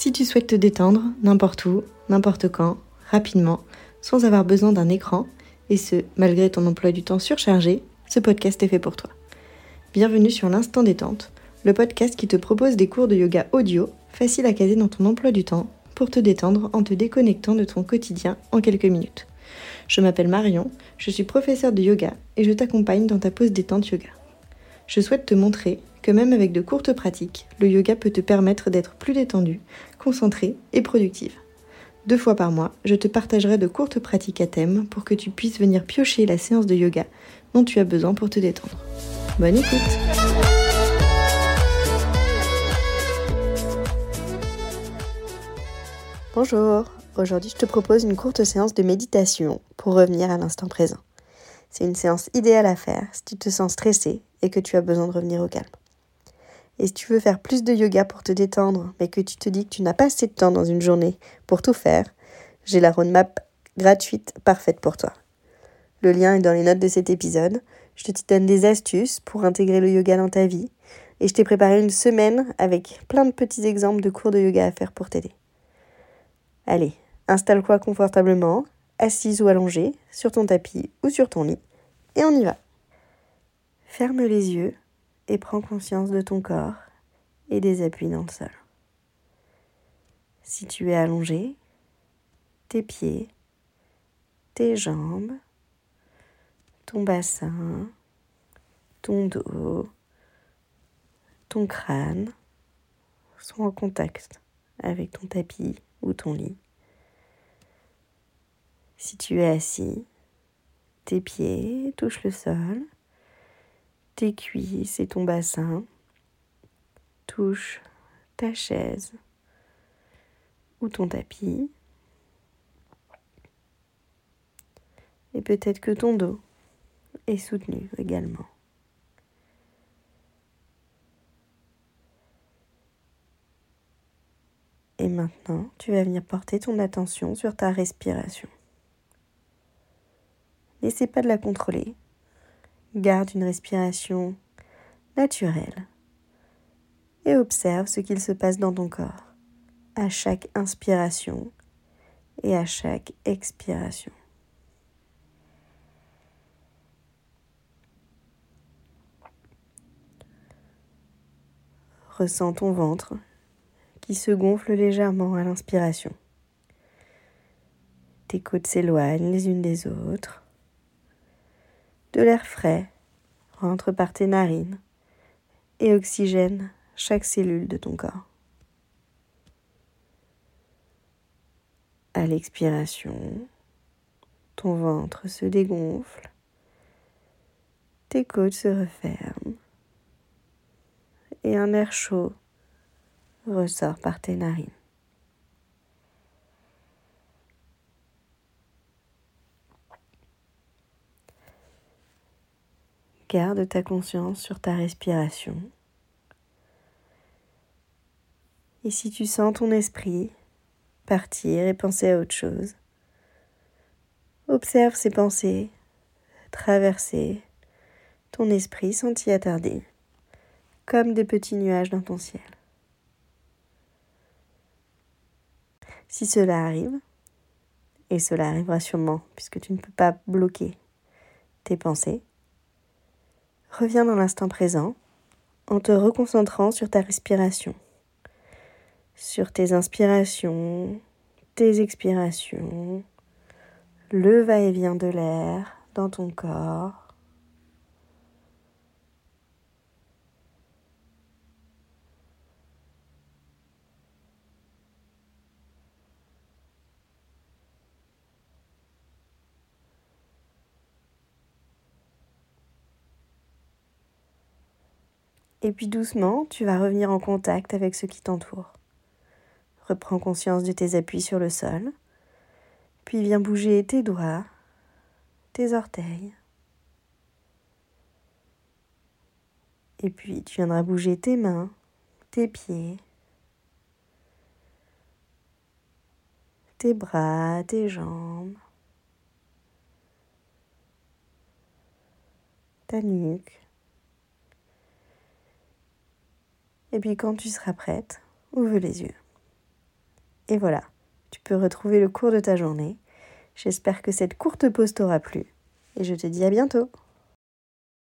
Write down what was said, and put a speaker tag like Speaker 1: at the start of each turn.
Speaker 1: Si tu souhaites te détendre n'importe où, n'importe quand, rapidement, sans avoir besoin d'un écran, et ce, malgré ton emploi du temps surchargé, ce podcast est fait pour toi. Bienvenue sur l'Instant Détente, le podcast qui te propose des cours de yoga audio, faciles à caser dans ton emploi du temps, pour te détendre en te déconnectant de ton quotidien en quelques minutes. Je m'appelle Marion, je suis professeure de yoga et je t'accompagne dans ta pause détente yoga. Je souhaite te montrer que même avec de courtes pratiques, le yoga peut te permettre d'être plus détendu, concentré et productive. Deux fois par mois, je te partagerai de courtes pratiques à thème pour que tu puisses venir piocher la séance de yoga dont tu as besoin pour te détendre. Bonne écoute Bonjour, aujourd'hui je te propose une courte séance de méditation pour revenir à l'instant présent. C'est une séance idéale à faire si tu te sens stressé et que tu as besoin de revenir au calme. Et si tu veux faire plus de yoga pour te détendre, mais que tu te dis que tu n'as pas assez de temps dans une journée pour tout faire, j'ai la roadmap gratuite parfaite pour toi. Le lien est dans les notes de cet épisode. Je te donne des astuces pour intégrer le yoga dans ta vie. Et je t'ai préparé une semaine avec plein de petits exemples de cours de yoga à faire pour t'aider. Allez, installe-toi confortablement, assise ou allongée, sur ton tapis ou sur ton lit, et on y va. Ferme les yeux et prends conscience de ton corps et des appuis dans le sol. Si tu es allongé, tes pieds, tes jambes, ton bassin, ton dos, ton crâne sont en contact avec ton tapis ou ton lit. Si tu es assis, tes pieds touchent le sol tes cuisses et ton bassin touchent ta chaise ou ton tapis. Et peut-être que ton dos est soutenu également. Et maintenant, tu vas venir porter ton attention sur ta respiration. N'essaie pas de la contrôler. Garde une respiration naturelle et observe ce qu'il se passe dans ton corps à chaque inspiration et à chaque expiration. Ressens ton ventre qui se gonfle légèrement à l'inspiration. Tes côtes s'éloignent les unes des autres. De l'air frais rentre par tes narines et oxygène chaque cellule de ton corps. À l'expiration, ton ventre se dégonfle, tes côtes se referment et un air chaud ressort par tes narines. Garde ta conscience sur ta respiration. Et si tu sens ton esprit partir et penser à autre chose, observe ces pensées traverser ton esprit sans t'y attarder, comme des petits nuages dans ton ciel. Si cela arrive, et cela arrivera sûrement puisque tu ne peux pas bloquer tes pensées, Reviens dans l'instant présent en te reconcentrant sur ta respiration, sur tes inspirations, tes expirations, le va-et-vient de l'air dans ton corps. Et puis doucement, tu vas revenir en contact avec ce qui t'entoure. Reprends conscience de tes appuis sur le sol. Puis viens bouger tes doigts, tes orteils. Et puis tu viendras bouger tes mains, tes pieds, tes bras, tes jambes, ta nuque. Et puis quand tu seras prête, ouvre les yeux. Et voilà, tu peux retrouver le cours de ta journée. J'espère que cette courte pause t'aura plu et je te dis à bientôt.